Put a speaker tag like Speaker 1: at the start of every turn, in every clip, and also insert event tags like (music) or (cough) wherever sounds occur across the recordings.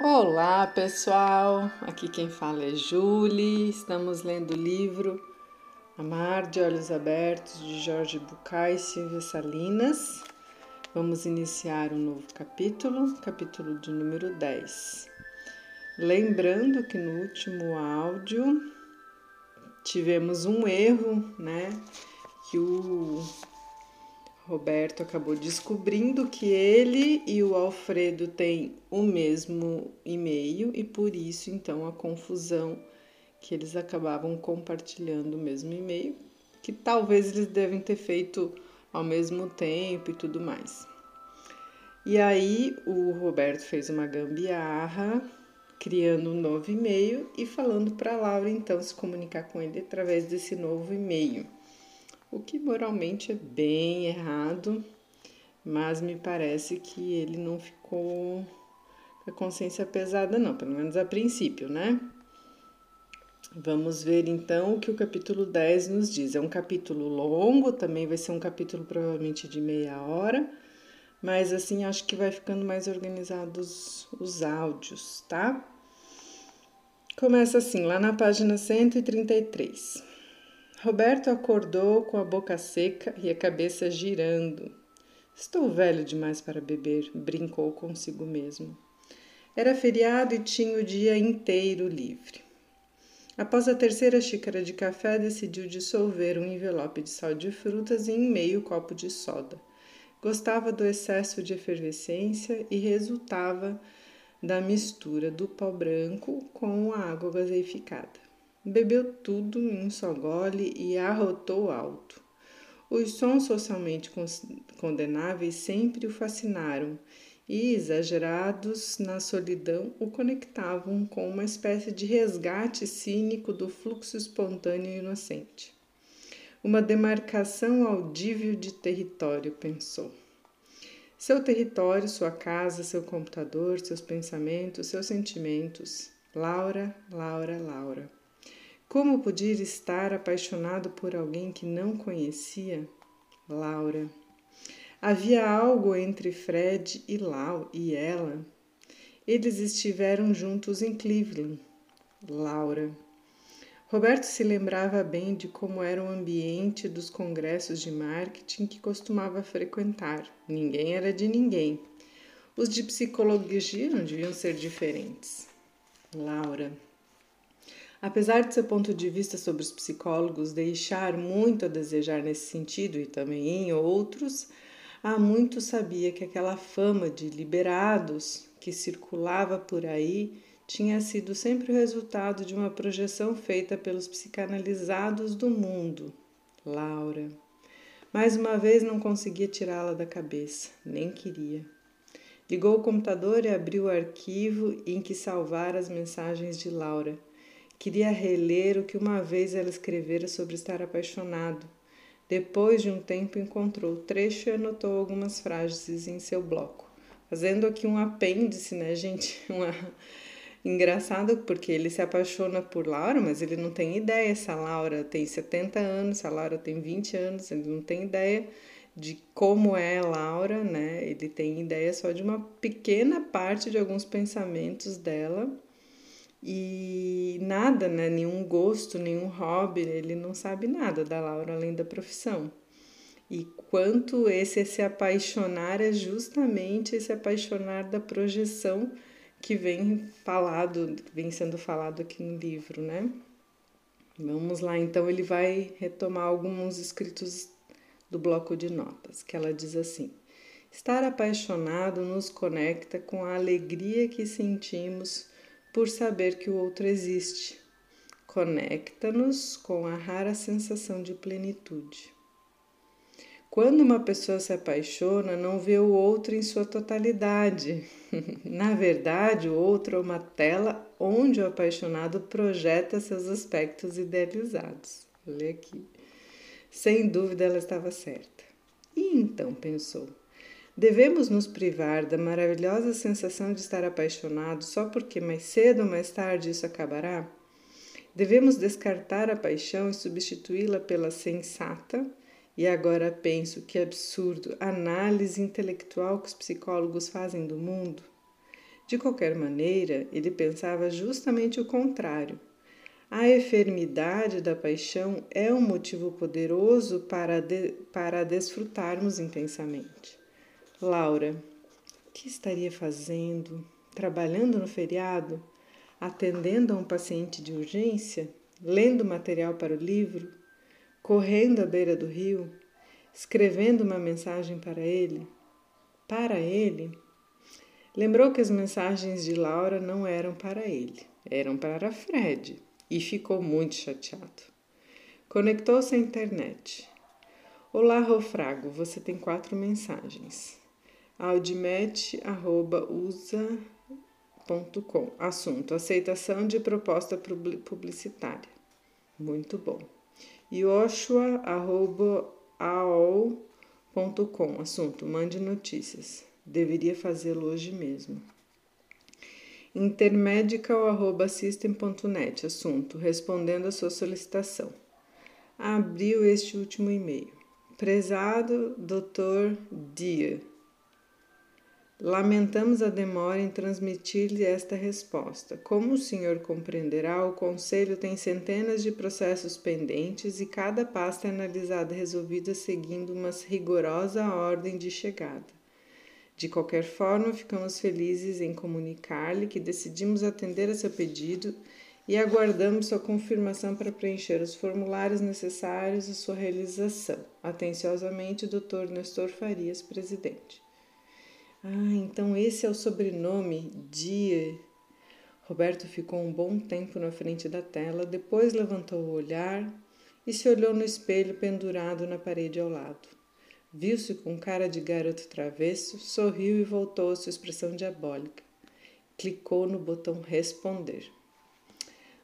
Speaker 1: Olá pessoal, aqui quem fala é Julie. Estamos lendo o livro Amar de Olhos Abertos de Jorge Bucay e Silvia Salinas. Vamos iniciar um novo capítulo, capítulo de número 10. Lembrando que no último áudio tivemos um erro, né? Que o Roberto acabou descobrindo que ele e o Alfredo têm o mesmo e-mail e por isso então a confusão que eles acabavam compartilhando o mesmo e-mail, que talvez eles devem ter feito ao mesmo tempo e tudo mais. E aí o Roberto fez uma gambiarra, criando um novo e-mail e falando para a Laura então se comunicar com ele através desse novo e-mail o que moralmente é bem errado, mas me parece que ele não ficou com a consciência pesada, não, pelo menos a princípio, né? Vamos ver então o que o capítulo 10 nos diz. É um capítulo longo, também vai ser um capítulo provavelmente de meia hora, mas assim acho que vai ficando mais organizados os áudios, tá? Começa assim, lá na página 133. Roberto acordou com a boca seca e a cabeça girando. Estou velho demais para beber, brincou consigo mesmo. Era feriado e tinha o dia inteiro livre. Após a terceira xícara de café, decidiu dissolver um envelope de sal de frutas em meio copo de soda. Gostava do excesso de efervescência e resultava da mistura do pó branco com a água gaseificada. Bebeu tudo em um só gole e arrotou alto. Os sons socialmente condenáveis sempre o fascinaram e, exagerados na solidão, o conectavam com uma espécie de resgate cínico do fluxo espontâneo e inocente. Uma demarcação audível de território, pensou. Seu território, sua casa, seu computador, seus pensamentos, seus sentimentos. Laura, Laura, Laura. Como podia estar apaixonado por alguém que não conhecia? Laura. Havia algo entre Fred e Lau e ela. Eles estiveram juntos em Cleveland. Laura. Roberto se lembrava bem de como era o ambiente dos congressos de marketing que costumava frequentar. Ninguém era de ninguém. Os de psicologia não deviam ser diferentes. Laura. Apesar de seu ponto de vista sobre os psicólogos deixar muito a desejar nesse sentido e também em outros, há muito sabia que aquela fama de liberados que circulava por aí tinha sido sempre o resultado de uma projeção feita pelos psicanalizados do mundo. Laura. Mais uma vez não conseguia tirá-la da cabeça, nem queria. Ligou o computador e abriu o arquivo em que salvara as mensagens de Laura Queria reler o que uma vez ela escrevera sobre estar apaixonado. Depois de um tempo, encontrou o trecho e anotou algumas frases em seu bloco. Fazendo aqui um apêndice, né, gente? (laughs) Uma... Engraçado porque ele se apaixona por Laura, mas ele não tem ideia se a Laura tem 70 anos, se a Laura tem 20 anos, ele não tem ideia de como é Laura, né? Ele tem ideia só de uma pequena parte de alguns pensamentos dela e nada, né? Nenhum gosto, nenhum hobby, ele não sabe nada da Laura além da profissão. E quanto esse se apaixonar é justamente esse apaixonar da projeção que vem falado, vem sendo falado aqui no livro, né? Vamos lá, então ele vai retomar alguns escritos do bloco de notas, que ela diz assim: Estar apaixonado nos conecta com a alegria que sentimos por saber que o outro existe. Conecta-nos com a rara sensação de plenitude. Quando uma pessoa se apaixona, não vê o outro em sua totalidade. (laughs) Na verdade, o outro é uma tela onde o apaixonado projeta seus aspectos idealizados. Olha aqui. Sem dúvida, ela estava certa. E então pensou: Devemos nos privar da maravilhosa sensação de estar apaixonado só porque mais cedo ou mais tarde isso acabará? Devemos descartar a paixão e substituí-la pela sensata, e agora penso que absurdo, análise intelectual que os psicólogos fazem do mundo? De qualquer maneira, ele pensava justamente o contrário. A enfermidade da paixão é um motivo poderoso para, de, para desfrutarmos intensamente. Laura, que estaria fazendo? Trabalhando no feriado? Atendendo a um paciente de urgência? Lendo material para o livro? Correndo à beira do rio? Escrevendo uma mensagem para ele? Para ele? Lembrou que as mensagens de Laura não eram para ele, eram para Fred e ficou muito chateado. Conectou-se à internet. Olá, Rofrago, você tem quatro mensagens. audimet.usa.com Assunto: aceitação de proposta publicitária. Muito bom. Yoshua.aol.com Assunto: mande notícias. Deveria fazê-lo hoje mesmo. intermedical.system.net Assunto: respondendo à sua solicitação. Abriu este último e-mail. Prezado Dr. Dear, Lamentamos a demora em transmitir-lhe esta resposta. Como o senhor compreenderá, o Conselho tem centenas de processos pendentes e cada pasta é analisada e resolvida seguindo uma rigorosa ordem de chegada. De qualquer forma, ficamos felizes em comunicar-lhe que decidimos atender a seu pedido e aguardamos sua confirmação para preencher os formulários necessários à sua realização. Atenciosamente, Dr. Nestor Farias, presidente. Ah, então esse é o sobrenome Dia. Roberto ficou um bom tempo na frente da tela, depois levantou o olhar e se olhou no espelho pendurado na parede ao lado. Viu-se com cara de garoto travesso, sorriu e voltou à sua expressão diabólica. Clicou no botão responder.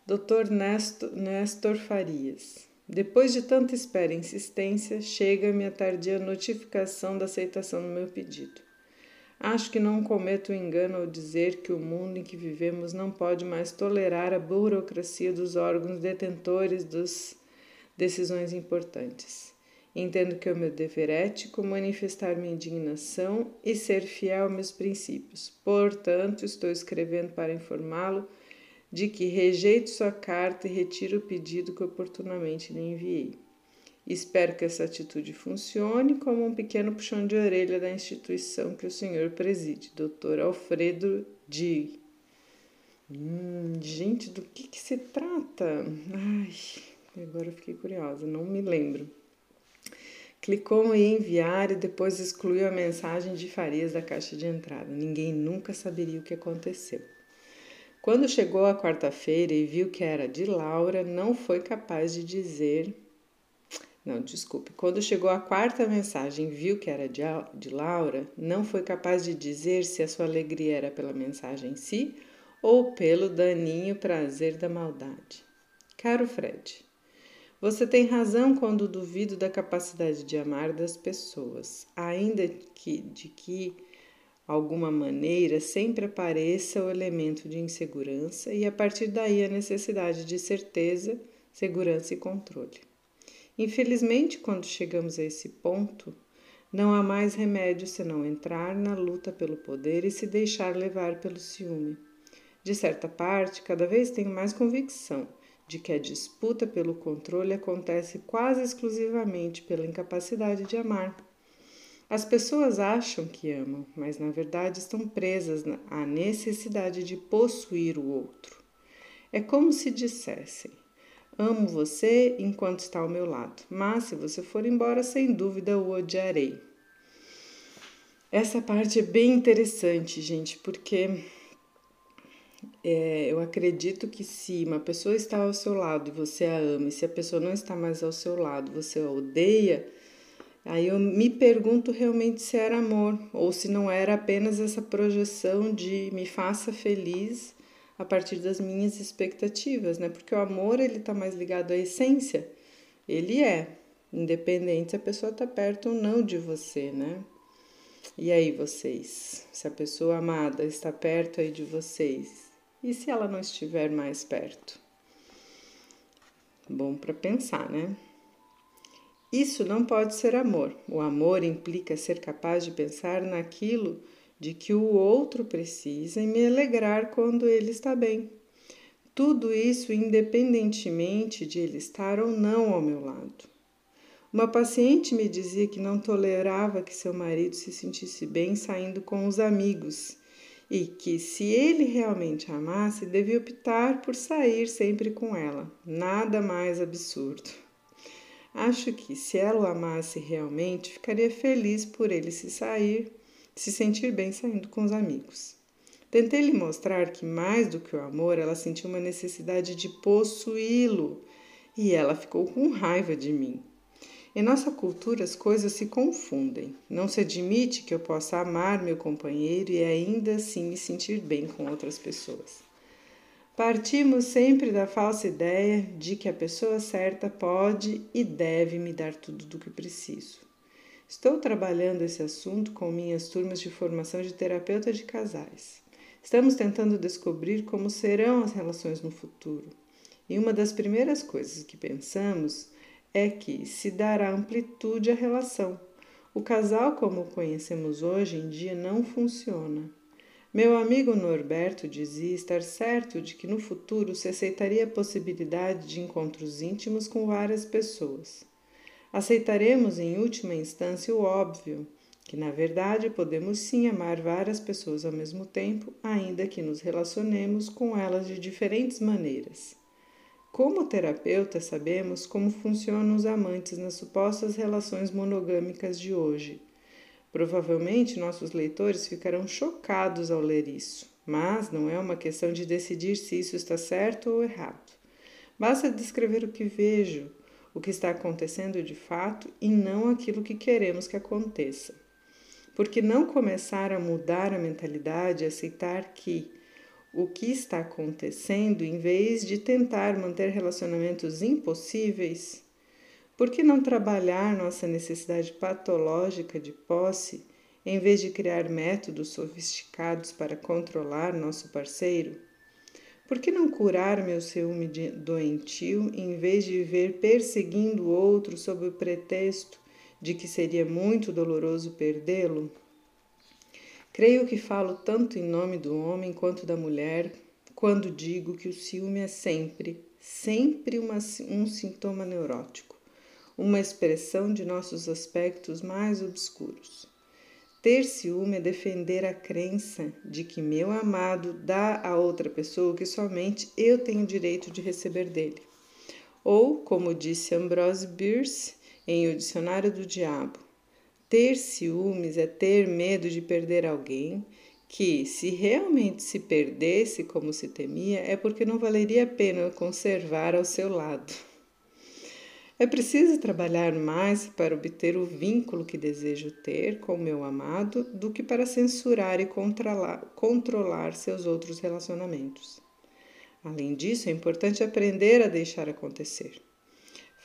Speaker 1: Dr. Nestor, Nestor Farias. Depois de tanta espera e insistência, chega-me a tardia notificação da aceitação do meu pedido. Acho que não cometo o engano ao dizer que o mundo em que vivemos não pode mais tolerar a burocracia dos órgãos detentores das decisões importantes. Entendo que é o meu dever ético manifestar minha indignação e ser fiel aos meus princípios. Portanto, estou escrevendo para informá-lo de que rejeito sua carta e retiro o pedido que oportunamente lhe enviei. Espero que essa atitude funcione como um pequeno puxão de orelha da instituição que o senhor preside, Dr. Alfredo D. Hum, gente, do que, que se trata? Ai, agora eu fiquei curiosa, não me lembro. Clicou em enviar e depois excluiu a mensagem de Farias da caixa de entrada. Ninguém nunca saberia o que aconteceu. Quando chegou a quarta-feira e viu que era de Laura, não foi capaz de dizer. Não, desculpe. Quando chegou a quarta mensagem viu que era de, de Laura, não foi capaz de dizer se a sua alegria era pela mensagem em si ou pelo daninho prazer da maldade. Caro Fred, você tem razão quando duvido da capacidade de amar das pessoas, ainda que de que alguma maneira sempre apareça o elemento de insegurança e a partir daí a necessidade de certeza, segurança e controle. Infelizmente, quando chegamos a esse ponto, não há mais remédio senão entrar na luta pelo poder e se deixar levar pelo ciúme. De certa parte, cada vez tenho mais convicção de que a disputa pelo controle acontece quase exclusivamente pela incapacidade de amar. As pessoas acham que amam, mas na verdade estão presas à necessidade de possuir o outro. É como se dissessem: Amo você enquanto está ao meu lado, mas se você for embora, sem dúvida o odiarei. Essa parte é bem interessante, gente, porque é, eu acredito que se uma pessoa está ao seu lado e você a ama, e se a pessoa não está mais ao seu lado, você a odeia, aí eu me pergunto realmente se era amor ou se não era apenas essa projeção de me faça feliz a partir das minhas expectativas, né? Porque o amor ele está mais ligado à essência, ele é independente se a pessoa está perto ou não de você, né? E aí vocês, se a pessoa amada está perto aí de vocês, e se ela não estiver mais perto? Bom para pensar, né? Isso não pode ser amor. O amor implica ser capaz de pensar naquilo de que o outro precisa e me alegrar quando ele está bem. Tudo isso independentemente de ele estar ou não ao meu lado. Uma paciente me dizia que não tolerava que seu marido se sentisse bem saindo com os amigos e que, se ele realmente a amasse, devia optar por sair sempre com ela. Nada mais absurdo. Acho que, se ela o amasse realmente, ficaria feliz por ele se sair, se sentir bem saindo com os amigos. Tentei lhe mostrar que, mais do que o amor, ela sentiu uma necessidade de possuí-lo e ela ficou com raiva de mim. Em nossa cultura, as coisas se confundem. Não se admite que eu possa amar meu companheiro e ainda assim me sentir bem com outras pessoas. Partimos sempre da falsa ideia de que a pessoa certa pode e deve me dar tudo do que preciso. Estou trabalhando esse assunto com minhas turmas de formação de terapeuta de casais. Estamos tentando descobrir como serão as relações no futuro. E uma das primeiras coisas que pensamos é que se dará amplitude à relação. O casal, como o conhecemos hoje em dia, não funciona. Meu amigo Norberto dizia estar certo de que no futuro se aceitaria a possibilidade de encontros íntimos com várias pessoas. Aceitaremos, em última instância, o óbvio, que na verdade podemos sim amar várias pessoas ao mesmo tempo, ainda que nos relacionemos com elas de diferentes maneiras. Como terapeuta, sabemos como funcionam os amantes nas supostas relações monogâmicas de hoje. Provavelmente nossos leitores ficarão chocados ao ler isso, mas não é uma questão de decidir se isso está certo ou errado. Basta descrever o que vejo, o que está acontecendo de fato e não aquilo que queremos que aconteça. Porque não começar a mudar a mentalidade, aceitar que o que está acontecendo em vez de tentar manter relacionamentos impossíveis? Por que não trabalhar nossa necessidade patológica de posse em vez de criar métodos sofisticados para controlar nosso parceiro? Por que não curar meu ciúme doentio em vez de viver perseguindo o outro sob o pretexto de que seria muito doloroso perdê-lo? Creio que falo tanto em nome do homem quanto da mulher quando digo que o ciúme é sempre, sempre uma, um sintoma neurótico, uma expressão de nossos aspectos mais obscuros. Ter ciúme é defender a crença de que meu amado dá a outra pessoa o que somente eu tenho direito de receber dele. Ou, como disse Ambrose Bierce em O Dicionário do Diabo, ter ciúmes é ter medo de perder alguém que, se realmente se perdesse como se temia, é porque não valeria a pena conservar ao seu lado. É preciso trabalhar mais para obter o vínculo que desejo ter com meu amado do que para censurar e controlar, controlar seus outros relacionamentos. Além disso, é importante aprender a deixar acontecer.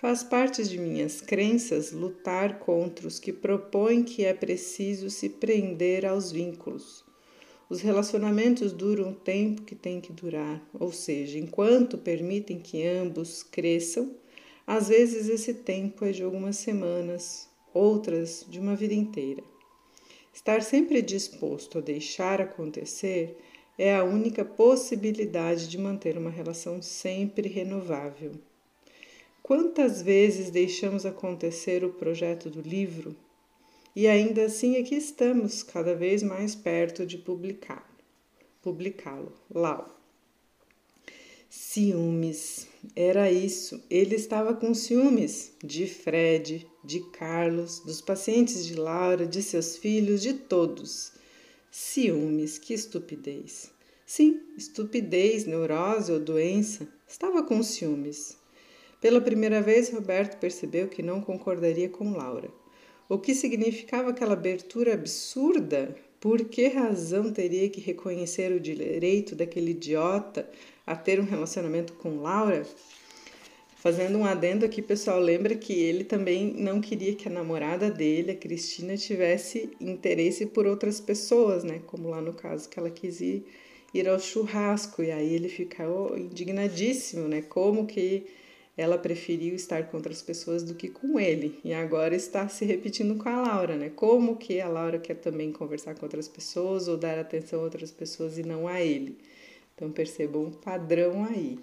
Speaker 1: Faz parte de minhas crenças lutar contra os que propõem que é preciso se prender aos vínculos. Os relacionamentos duram o tempo que tem que durar, ou seja, enquanto permitem que ambos cresçam, às vezes esse tempo é de algumas semanas, outras de uma vida inteira. Estar sempre disposto a deixar acontecer é a única possibilidade de manter uma relação sempre renovável. Quantas vezes deixamos acontecer o projeto do livro e ainda assim aqui estamos, cada vez mais perto de publicá-lo. Publicá-lo. Lau. Ciúmes. Era isso. Ele estava com ciúmes de Fred, de Carlos, dos pacientes de Laura, de seus filhos, de todos. Ciúmes, que estupidez. Sim, estupidez, neurose ou doença. Estava com ciúmes. Pela primeira vez, Roberto percebeu que não concordaria com Laura. O que significava aquela abertura absurda? Por que razão teria que reconhecer o direito daquele idiota a ter um relacionamento com Laura? Fazendo um adendo aqui, pessoal, lembra que ele também não queria que a namorada dele, a Cristina, tivesse interesse por outras pessoas, né? Como lá no caso que ela quis ir, ir ao churrasco. E aí ele ficou indignadíssimo, né? Como que ela preferiu estar com outras pessoas do que com ele. E agora está se repetindo com a Laura, né? Como que a Laura quer também conversar com outras pessoas ou dar atenção a outras pessoas e não a ele. Então percebam um padrão aí.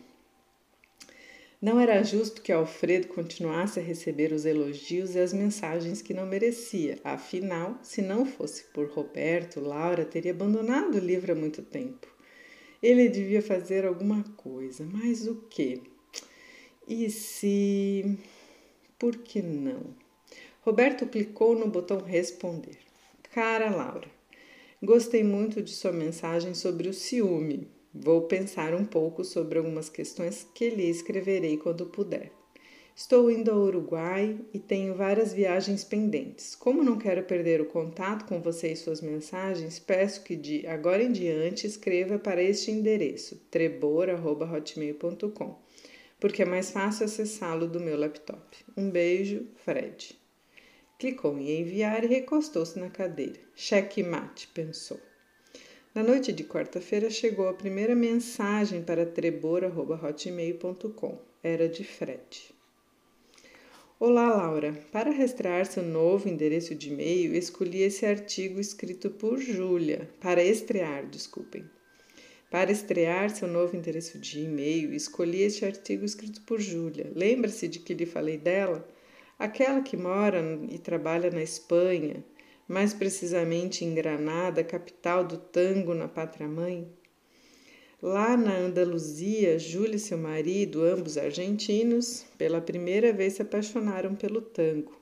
Speaker 1: Não era justo que Alfredo continuasse a receber os elogios e as mensagens que não merecia. Afinal, se não fosse por Roberto, Laura teria abandonado o livro há muito tempo. Ele devia fazer alguma coisa, mas o que? E se. Por que não? Roberto clicou no botão responder. Cara Laura, gostei muito de sua mensagem sobre o ciúme. Vou pensar um pouco sobre algumas questões que lhe escreverei quando puder. Estou indo ao Uruguai e tenho várias viagens pendentes. Como não quero perder o contato com você e suas mensagens, peço que de agora em diante escreva para este endereço trebor@hotmail.com porque é mais fácil acessá-lo do meu laptop. Um beijo, Fred. Clicou em enviar e recostou-se na cadeira. Cheque mate, pensou. Na noite de quarta-feira chegou a primeira mensagem para trebor.hotmail.com. Era de Fred. Olá, Laura. Para rastrear seu novo endereço de e-mail, escolhi esse artigo escrito por Júlia. Para estrear, desculpem. Para estrear seu novo endereço de e-mail, escolhi este artigo escrito por Júlia. Lembra-se de que lhe falei dela? Aquela que mora e trabalha na Espanha, mais precisamente em Granada, capital do tango na pátria-mãe. Lá na Andaluzia, Júlia e seu marido, ambos argentinos, pela primeira vez se apaixonaram pelo tango.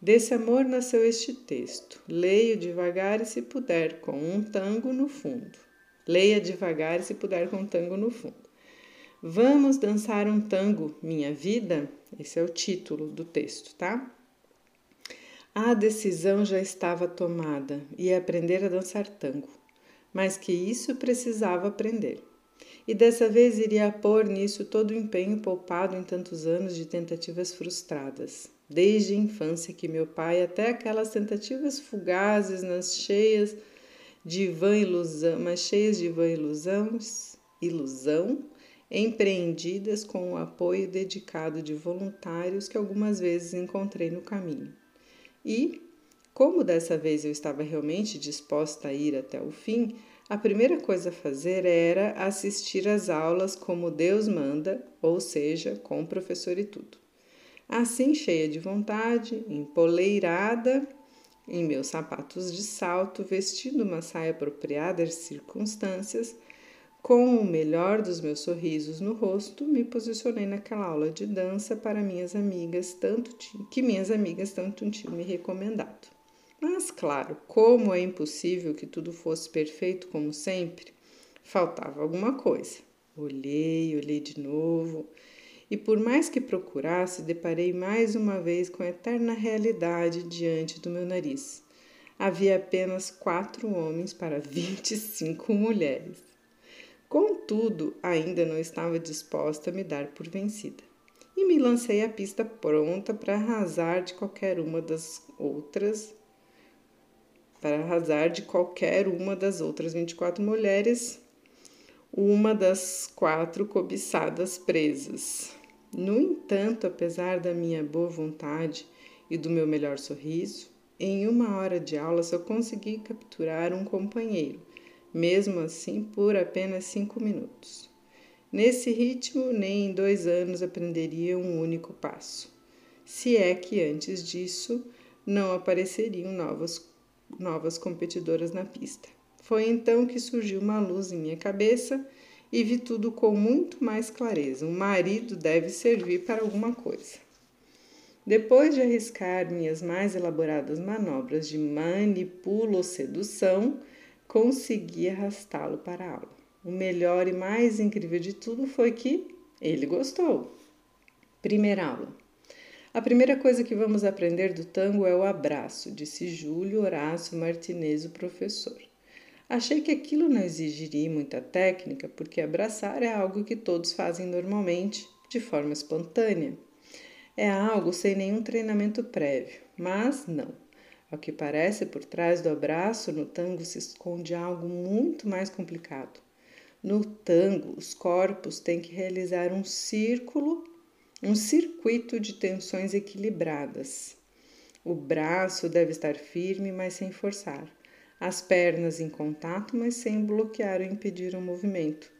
Speaker 1: Desse amor nasceu este texto. Leio devagar e se puder, com um tango no fundo. Leia devagar se puder com tango no fundo. Vamos dançar um tango, minha vida? Esse é o título do texto, tá? A decisão já estava tomada, ia aprender a dançar tango, mas que isso precisava aprender. E dessa vez iria pôr nisso todo o empenho poupado em tantos anos de tentativas frustradas, desde a infância que meu pai, até aquelas tentativas fugazes nas cheias de vã ilusão, mas cheias de vã ilusão, ilusão, empreendidas com o apoio dedicado de voluntários que algumas vezes encontrei no caminho. E, como dessa vez eu estava realmente disposta a ir até o fim, a primeira coisa a fazer era assistir às aulas como Deus manda, ou seja, com o professor e tudo. Assim, cheia de vontade, empoleirada em meus sapatos de salto, vestindo uma saia apropriada às circunstâncias, com o melhor dos meus sorrisos no rosto, me posicionei naquela aula de dança para minhas amigas, tanto que minhas amigas tanto tinham me recomendado. Mas, claro, como é impossível que tudo fosse perfeito como sempre, faltava alguma coisa. Olhei, olhei de novo, e por mais que procurasse, deparei mais uma vez com a eterna realidade diante do meu nariz. Havia apenas quatro homens para (laughs) vinte e cinco mulheres. Contudo, ainda não estava disposta a me dar por vencida. E me lancei à pista pronta para arrasar de qualquer uma das outras para arrasar de qualquer uma das outras 24 mulheres uma das quatro cobiçadas presas. No entanto, apesar da minha boa vontade e do meu melhor sorriso, em uma hora de aula só consegui capturar um companheiro, mesmo assim por apenas cinco minutos. Nesse ritmo, nem em dois anos aprenderia um único passo, se é que antes disso não apareceriam novas, novas competidoras na pista. Foi então que surgiu uma luz em minha cabeça e vi tudo com muito mais clareza. O marido deve servir para alguma coisa. Depois de arriscar minhas mais elaboradas manobras de manipulo sedução, consegui arrastá-lo para a aula. O melhor e mais incrível de tudo foi que ele gostou. Primeira aula. A primeira coisa que vamos aprender do tango é o abraço, disse Júlio Horácio Martinez, o professor. Achei que aquilo não exigiria muita técnica, porque abraçar é algo que todos fazem normalmente, de forma espontânea. É algo sem nenhum treinamento prévio, mas não. Ao que parece, por trás do abraço no tango se esconde algo muito mais complicado. No tango, os corpos têm que realizar um círculo um circuito de tensões equilibradas. O braço deve estar firme, mas sem forçar. As pernas em contato, mas sem bloquear ou impedir o movimento.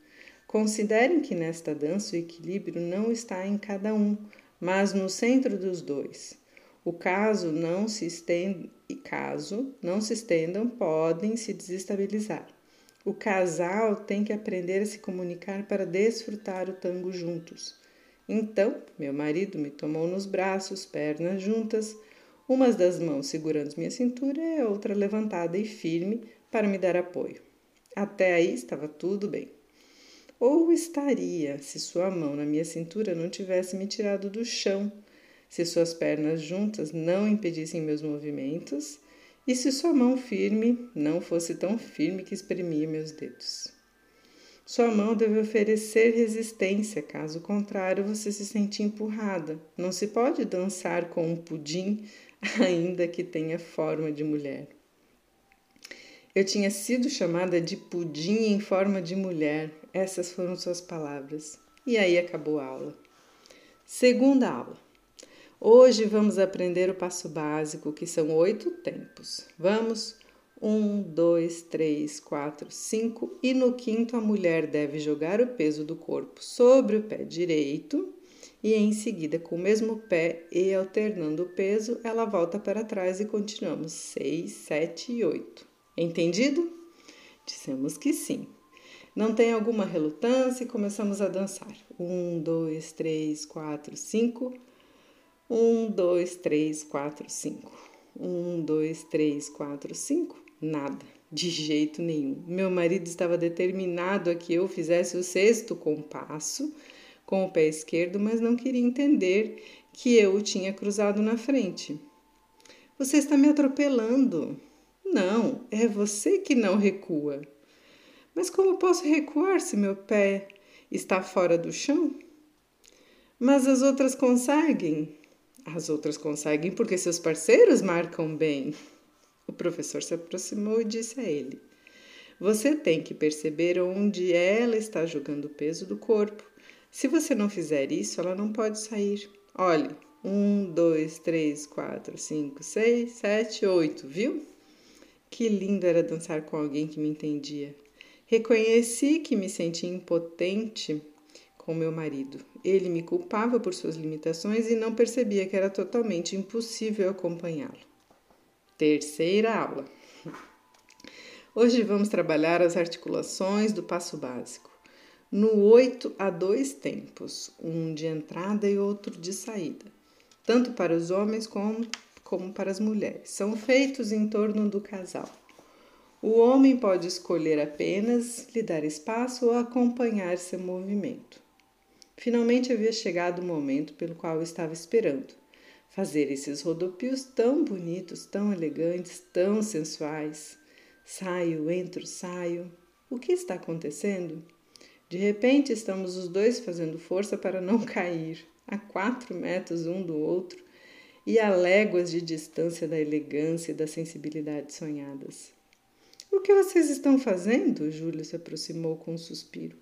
Speaker 1: Considerem que nesta dança o equilíbrio não está em cada um, mas no centro dos dois. O caso não se estende, caso não se estendam, podem se desestabilizar. O casal tem que aprender a se comunicar para desfrutar o tango juntos. Então, meu marido me tomou nos braços, pernas juntas, uma das mãos segurando minha cintura e a outra levantada e firme para me dar apoio. Até aí estava tudo bem. Ou estaria se sua mão na minha cintura não tivesse me tirado do chão, se suas pernas juntas não impedissem meus movimentos e se sua mão firme não fosse tão firme que espremia meus dedos. Sua mão deve oferecer resistência, caso contrário, você se sente empurrada. Não se pode dançar com um pudim, (laughs) ainda que tenha forma de mulher. Eu tinha sido chamada de pudim em forma de mulher, essas foram suas palavras. E aí acabou a aula. Segunda aula. Hoje vamos aprender o passo básico, que são oito tempos. Vamos? Um, dois, três, quatro, cinco. E no quinto, a mulher deve jogar o peso do corpo sobre o pé direito e em seguida, com o mesmo pé e alternando o peso, ela volta para trás e continuamos. Seis, sete e oito. Entendido? Dissemos que sim. Não tem alguma relutância e começamos a dançar. Um, dois, três, quatro, cinco. Um, dois, três, quatro, cinco. Um, dois, três, quatro, cinco. Nada, de jeito nenhum. Meu marido estava determinado a que eu fizesse o sexto compasso com o pé esquerdo, mas não queria entender que eu o tinha cruzado na frente. Você está me atropelando. Não, é você que não recua. Mas como posso recuar se meu pé está fora do chão? Mas as outras conseguem. As outras conseguem porque seus parceiros marcam bem. O professor se aproximou e disse a ele: Você tem que perceber onde ela está jogando o peso do corpo. Se você não fizer isso, ela não pode sair. Olhe, um, dois, três, quatro, cinco, seis, sete, oito, viu? Que lindo era dançar com alguém que me entendia. Reconheci que me sentia impotente com meu marido. Ele me culpava por suas limitações e não percebia que era totalmente impossível acompanhá-lo. Terceira aula. Hoje vamos trabalhar as articulações do passo básico. No 8 há dois tempos, um de entrada e outro de saída, tanto para os homens como, como para as mulheres. São feitos em torno do casal. O homem pode escolher apenas lhe dar espaço ou acompanhar seu movimento. Finalmente havia chegado o momento pelo qual eu estava esperando. Fazer esses rodopios tão bonitos, tão elegantes, tão sensuais. Saio, entro, saio. O que está acontecendo? De repente, estamos os dois fazendo força para não (laughs) cair, a quatro metros um do outro e a léguas de distância da elegância e da sensibilidade sonhadas. O que vocês estão fazendo? Júlio se aproximou com um suspiro.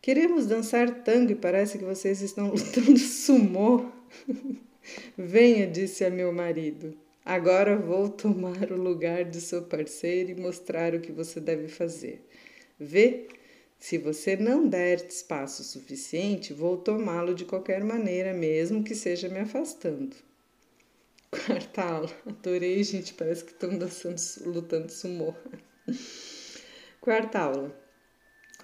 Speaker 1: Queremos dançar tango e parece que vocês estão (laughs) lutando sumô. (laughs) Venha, disse a meu marido. Agora vou tomar o lugar de seu parceiro e mostrar o que você deve fazer. Vê, se você não der espaço suficiente, vou tomá-lo de qualquer maneira, mesmo que seja me afastando. (laughs) Quarta aula. Adorei, gente. Parece que estão dançando, lutando sumô. (laughs) Quarta aula.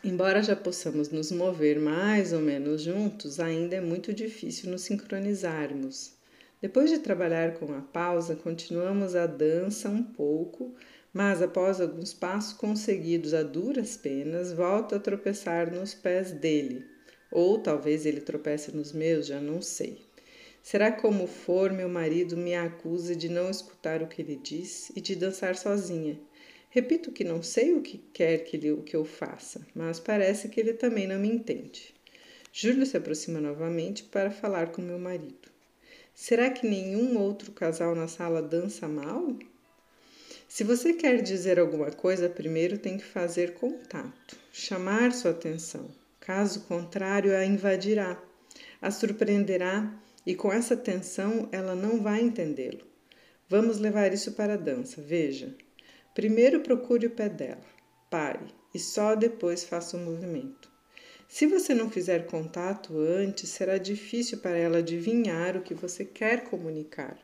Speaker 1: Embora já possamos nos mover mais ou menos juntos, ainda é muito difícil nos sincronizarmos. Depois de trabalhar com a pausa, continuamos a dança um pouco, mas após alguns passos conseguidos a duras penas, volto a tropeçar nos pés dele. Ou talvez ele tropece nos meus, já não sei. Será como for, meu marido me acusa de não escutar o que ele diz e de dançar sozinha. Repito que não sei o que quer que, ele, que eu faça, mas parece que ele também não me entende. Júlio se aproxima novamente para falar com meu marido. Será que nenhum outro casal na sala dança mal? Se você quer dizer alguma coisa, primeiro tem que fazer contato, chamar sua atenção. Caso contrário, a invadirá. A surpreenderá e com essa tensão ela não vai entendê-lo. Vamos levar isso para a dança. Veja. Primeiro procure o pé dela. Pare e só depois faça o movimento. Se você não fizer contato antes, será difícil para ela adivinhar o que você quer comunicar.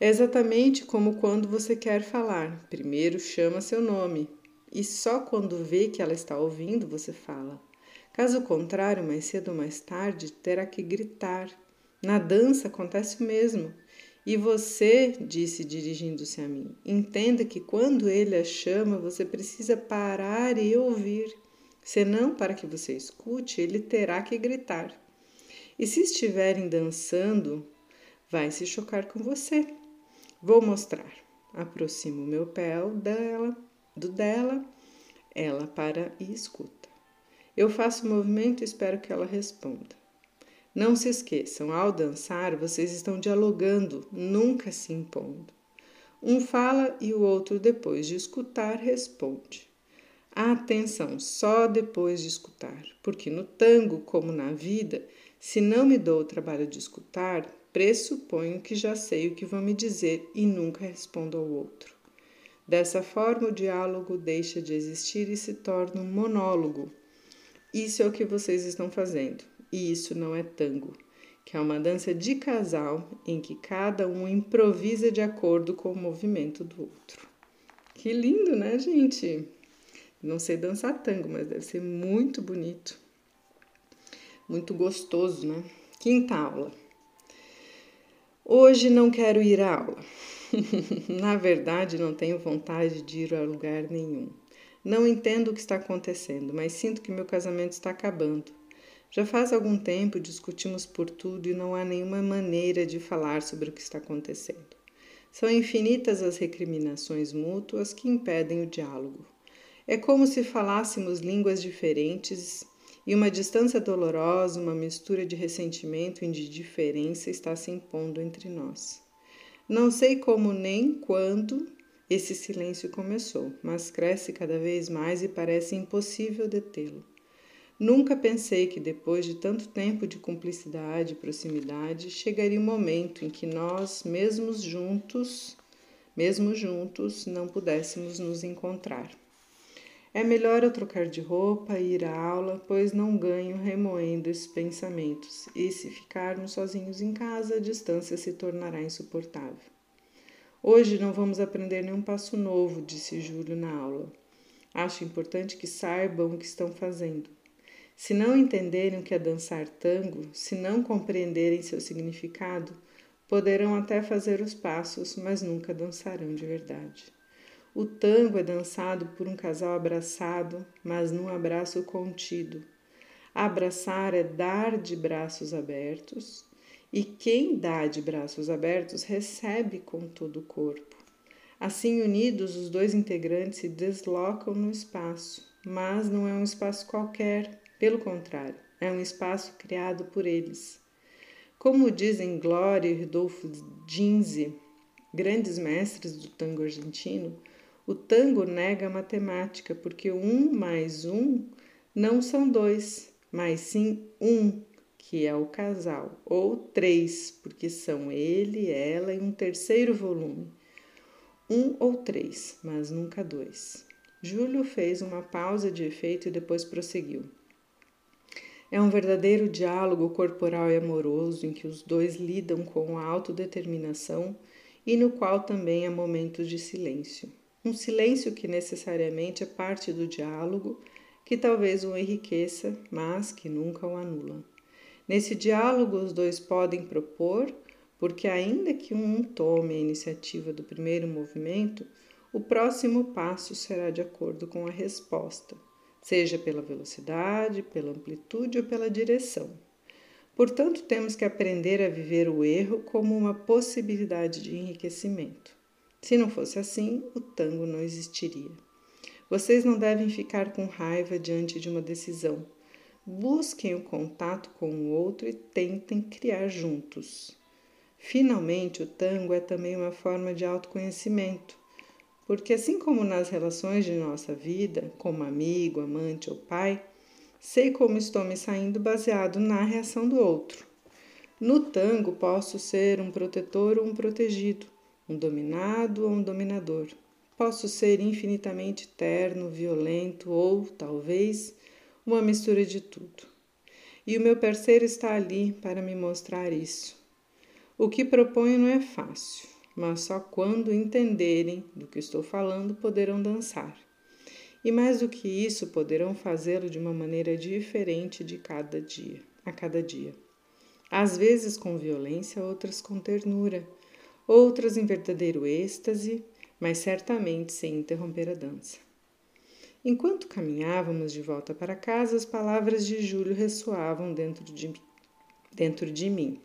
Speaker 1: É exatamente como quando você quer falar. Primeiro chama seu nome e só quando vê que ela está ouvindo você fala. Caso contrário, mais cedo ou mais tarde, terá que gritar. Na dança acontece o mesmo. E você, disse dirigindo-se a mim, entenda que quando ele a chama, você precisa parar e ouvir. Senão, para que você escute, ele terá que gritar. E se estiverem dançando, vai se chocar com você. Vou mostrar. Aproximo meu pé dela, do dela, ela para e escuta. Eu faço o movimento e espero que ela responda. Não se esqueçam, ao dançar, vocês estão dialogando, nunca se impondo. Um fala e o outro, depois de escutar, responde. Atenção, só depois de escutar, porque no tango, como na vida, se não me dou o trabalho de escutar, pressuponho que já sei o que vão me dizer e nunca respondo ao outro. Dessa forma, o diálogo deixa de existir e se torna um monólogo. Isso é o que vocês estão fazendo e isso não é tango, que é uma dança de casal em que cada um improvisa de acordo com o movimento do outro. Que lindo, né, gente? Não sei dançar tango, mas deve ser muito bonito. Muito gostoso, né? Quinta aula. Hoje não quero ir à aula. (laughs) Na verdade, não tenho vontade de ir a lugar nenhum. Não entendo o que está acontecendo, mas sinto que meu casamento está acabando. Já faz algum tempo discutimos por tudo e não há nenhuma maneira de falar sobre o que está acontecendo. São infinitas as recriminações mútuas que impedem o diálogo. É como se falássemos línguas diferentes e uma distância dolorosa, uma mistura de ressentimento e de diferença está se impondo entre nós. Não sei como nem quando esse silêncio começou, mas cresce cada vez mais e parece impossível detê-lo. Nunca pensei que depois de tanto tempo de cumplicidade e proximidade, chegaria o um momento em que nós, mesmos juntos, mesmo juntos, não pudéssemos nos encontrar. É melhor eu trocar de roupa e ir à aula, pois não ganho remoendo esses pensamentos, e se ficarmos sozinhos em casa, a distância se tornará insuportável. Hoje não vamos aprender nenhum passo novo, disse Júlio na aula. Acho importante que saibam o que estão fazendo. Se não entenderem o que é dançar tango, se não compreenderem seu significado, poderão até fazer os passos, mas nunca dançarão de verdade. O tango é dançado por um casal abraçado, mas num abraço contido. Abraçar é dar de braços abertos, e quem dá de braços abertos recebe com todo o corpo. Assim unidos, os dois integrantes se deslocam no espaço, mas não é um espaço qualquer, pelo contrário, é um espaço criado por eles. Como dizem Glória e Rodolfo Ginzi, grandes mestres do tango argentino, o tango nega a matemática, porque um mais um não são dois, mas sim um, que é o casal, ou três, porque são ele, ela e um terceiro volume. Um ou três, mas nunca dois. Júlio fez uma pausa de efeito e depois prosseguiu. É um verdadeiro diálogo corporal e amoroso em que os dois lidam com a autodeterminação e no qual também há momentos de silêncio. Um silêncio que necessariamente é parte do diálogo, que talvez o enriqueça, mas que nunca o anula. Nesse diálogo, os dois podem propor, porque, ainda que um tome a iniciativa do primeiro movimento, o próximo passo será de acordo com a resposta seja pela velocidade, pela amplitude ou pela direção. Portanto, temos que aprender a viver o erro como uma possibilidade de enriquecimento. Se não fosse assim, o tango não existiria. Vocês não devem ficar com raiva diante de uma decisão. Busquem o contato com o outro e tentem criar juntos. Finalmente, o tango é também uma forma de autoconhecimento porque, assim como nas relações de nossa vida, como amigo, amante ou pai, Sei como estou me saindo baseado na reação do outro. No tango, posso ser um protetor ou um protegido, um dominado ou um dominador. Posso ser infinitamente terno, violento ou, talvez, uma mistura de tudo. E o meu parceiro está ali para me mostrar isso. O que proponho não é fácil, mas só quando entenderem do que estou falando poderão dançar. E mais do que isso, poderão fazê-lo de uma maneira diferente de cada dia, a cada dia. Às vezes com violência, outras com ternura, outras em verdadeiro êxtase, mas certamente sem interromper a dança. Enquanto caminhávamos de volta para casa, as palavras de Júlio ressoavam dentro de, dentro de mim.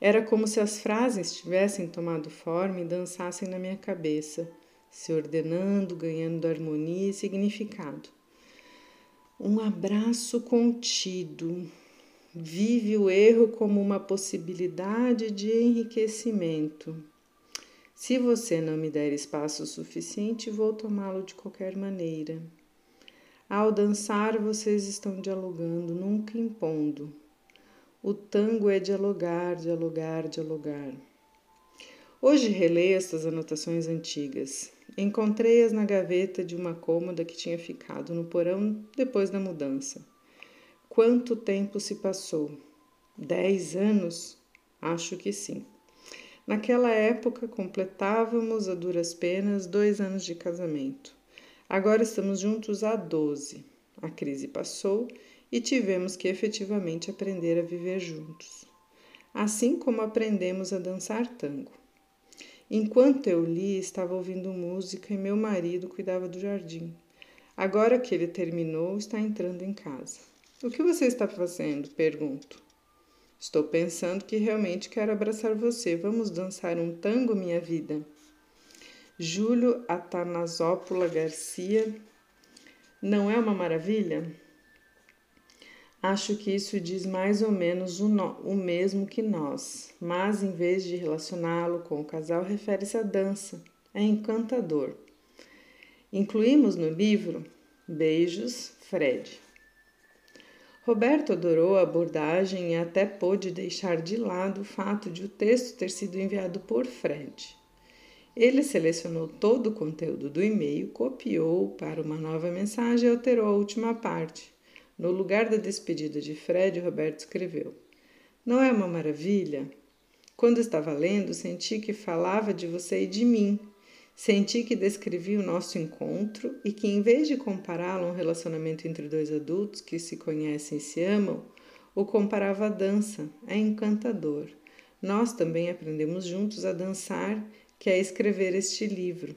Speaker 1: Era como se as frases tivessem tomado forma e dançassem na minha cabeça, se ordenando, ganhando harmonia e significado. Um abraço contido. Vive o erro como uma possibilidade de enriquecimento. Se você não me der espaço suficiente, vou tomá-lo de qualquer maneira. Ao dançar, vocês estão dialogando, nunca impondo. O tango é dialogar, dialogar, dialogar. Hoje releio estas anotações antigas. Encontrei-as na gaveta de uma cômoda que tinha ficado no porão depois da mudança. Quanto tempo se passou? Dez anos? Acho que sim. Naquela época completávamos a duras penas dois anos de casamento. Agora estamos juntos há doze. A crise passou e tivemos que efetivamente aprender a viver juntos. Assim como aprendemos a dançar tango. Enquanto eu li, estava ouvindo música e meu marido cuidava do jardim. Agora que ele terminou, está entrando em casa. O que você está fazendo? Pergunto. Estou pensando que realmente quero abraçar você. Vamos dançar um tango, minha vida? Júlio Atanasópola Garcia. Não é uma maravilha? Acho que isso diz mais ou menos o, no, o mesmo que nós, mas em vez de relacioná-lo com o casal, refere-se à dança. É encantador. Incluímos no livro Beijos, Fred. Roberto adorou a abordagem e até pôde deixar de lado o fato de o texto ter sido enviado por Fred. Ele selecionou todo o conteúdo do e-mail, copiou para uma nova mensagem e alterou a última parte. No lugar da despedida de Fred, Roberto escreveu: Não é uma maravilha? Quando estava lendo, senti que falava de você e de mim. Senti que descrevi o nosso encontro e que, em vez de compará-lo a um relacionamento entre dois adultos que se conhecem e se amam, o comparava à dança. É encantador. Nós também aprendemos juntos a dançar, que é escrever este livro.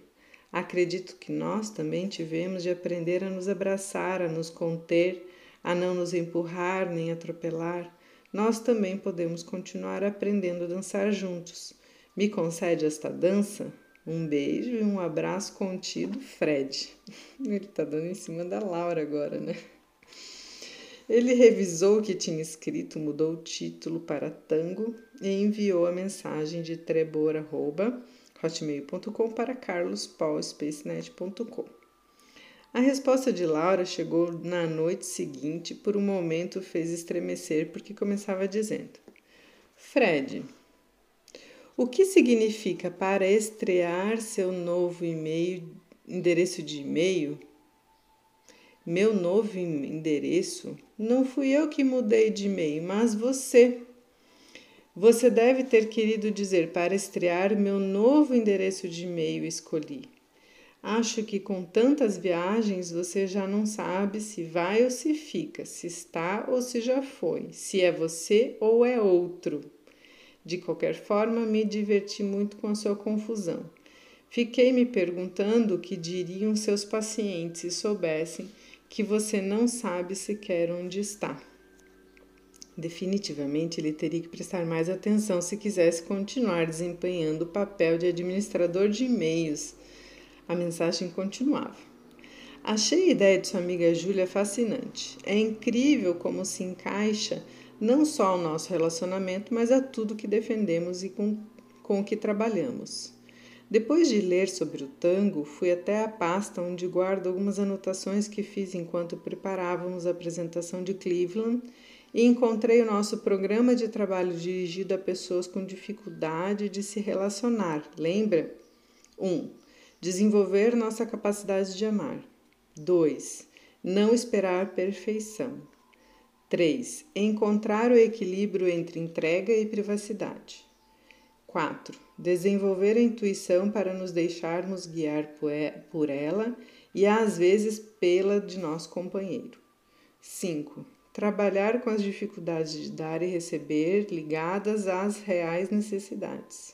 Speaker 1: Acredito que nós também tivemos de aprender a nos abraçar, a nos conter, a não nos empurrar nem atropelar. Nós também podemos continuar aprendendo a dançar juntos. Me concede esta dança? Um beijo e um abraço contido, Fred. Ele tá dando em cima da Laura agora, né? Ele revisou o que tinha escrito, mudou o título para tango e enviou a mensagem de trebor.hotmail.com para carlospaulspacenet.com. A resposta de Laura chegou na noite seguinte, por um momento fez estremecer porque começava dizendo: Fred, o que significa para estrear seu novo e-mail, endereço de e-mail? Meu novo endereço? Não fui eu que mudei de e-mail, mas você. Você deve ter querido dizer para estrear meu novo endereço de e-mail escolhi. Acho que com tantas viagens você já não sabe se vai ou se fica, se está ou se já foi, se é você ou é outro. De qualquer forma, me diverti muito com a sua confusão. Fiquei me perguntando o que diriam seus pacientes se soubessem que você não sabe sequer onde está. Definitivamente ele teria que prestar mais atenção se quisesse continuar desempenhando o papel de administrador de e-mails. A mensagem continuava. Achei a ideia de sua amiga Júlia fascinante. É incrível como se encaixa não só ao nosso relacionamento, mas a tudo que defendemos e com, com que trabalhamos. Depois de ler sobre o tango, fui até a pasta onde guardo algumas anotações que fiz enquanto preparávamos a apresentação de Cleveland e encontrei o nosso programa de trabalho dirigido a pessoas com dificuldade de se relacionar. Lembra? 1. Um, desenvolver nossa capacidade de amar. 2. Não esperar perfeição. 3. Encontrar o equilíbrio entre entrega e privacidade. 4. Desenvolver a intuição para nos deixarmos guiar por ela e às vezes pela de nosso companheiro. 5. Trabalhar com as dificuldades de dar e receber ligadas às reais necessidades.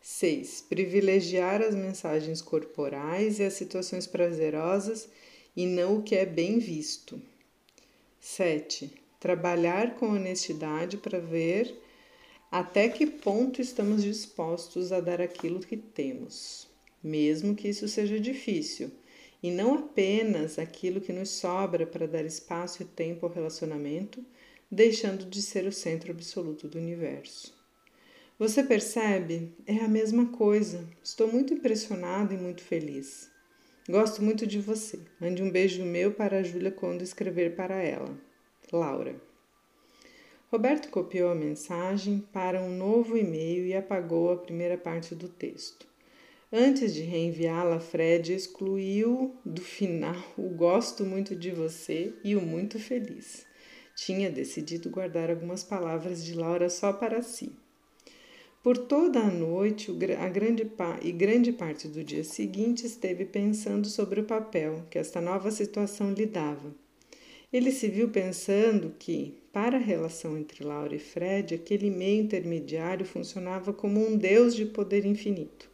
Speaker 1: 6. Privilegiar as mensagens corporais e as situações prazerosas e não o que é bem visto. 7. Trabalhar com honestidade para ver até que ponto estamos dispostos a dar aquilo que temos, mesmo que isso seja difícil, e não apenas aquilo que nos sobra para dar espaço e tempo ao relacionamento, deixando de ser o centro absoluto do universo. Você percebe? É a mesma coisa. Estou muito impressionado e muito feliz. Gosto muito de você. Mande um beijo meu para a Júlia quando escrever para ela. Laura. Roberto copiou a mensagem para um novo e-mail e apagou a primeira parte do texto. Antes de reenviá-la, Fred excluiu do final o gosto muito de você e o muito feliz. Tinha decidido guardar algumas palavras de Laura só para si. Por toda a noite a grande e grande parte do dia seguinte esteve pensando sobre o papel que esta nova situação lhe dava. Ele se viu pensando que, para a relação entre Laura e Fred, aquele meio intermediário funcionava como um deus de poder infinito.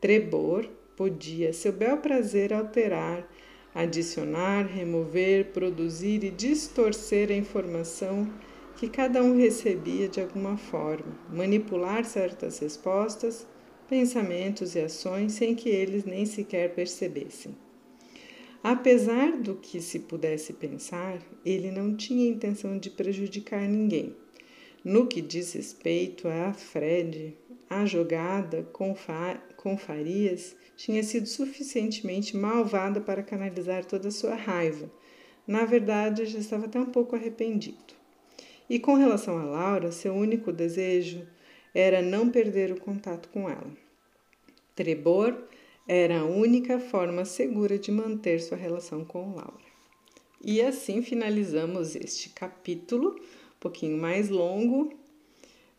Speaker 1: Trebor podia, seu bel prazer, alterar, adicionar, remover, produzir e distorcer a informação que cada um recebia de alguma forma, manipular certas respostas, pensamentos e ações sem que eles nem sequer percebessem. Apesar do que se pudesse pensar, ele não tinha intenção de prejudicar ninguém. No que diz respeito a Fred, a jogada com, fa com Farias tinha sido suficientemente malvada para canalizar toda a sua raiva. Na verdade, já estava até um pouco arrependido. E com relação a Laura, seu único desejo era não perder o contato com ela. Trebor era a única forma segura de manter sua relação com Laura. E assim finalizamos este capítulo, um pouquinho mais longo,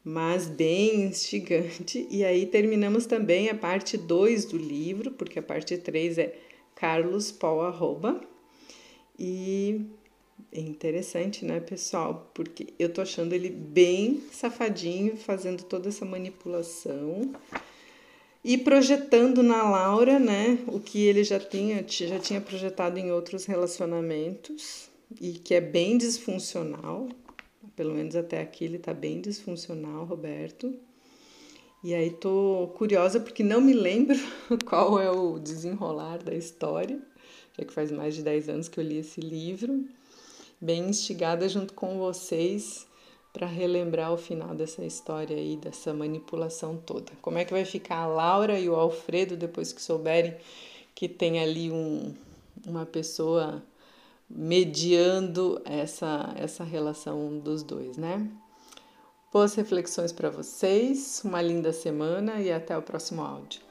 Speaker 1: mas bem instigante. E aí terminamos também a parte 2 do livro, porque a parte 3 é Carlos Paul Arroba. E é interessante, né, pessoal? Porque eu tô achando ele bem safadinho, fazendo toda essa manipulação e projetando na Laura, né, o que ele já tinha, já tinha projetado em outros relacionamentos e que é bem disfuncional. Pelo menos até aqui ele tá bem disfuncional, Roberto. E aí tô curiosa porque não me lembro (laughs) qual é o desenrolar da história, já que faz mais de 10 anos que eu li esse livro bem instigada junto com vocês para relembrar o final dessa história aí, dessa manipulação toda. Como é que vai ficar a Laura e o Alfredo depois que souberem que tem ali um, uma pessoa mediando essa, essa relação dos dois, né? Boas reflexões para vocês, uma linda semana e até o próximo áudio.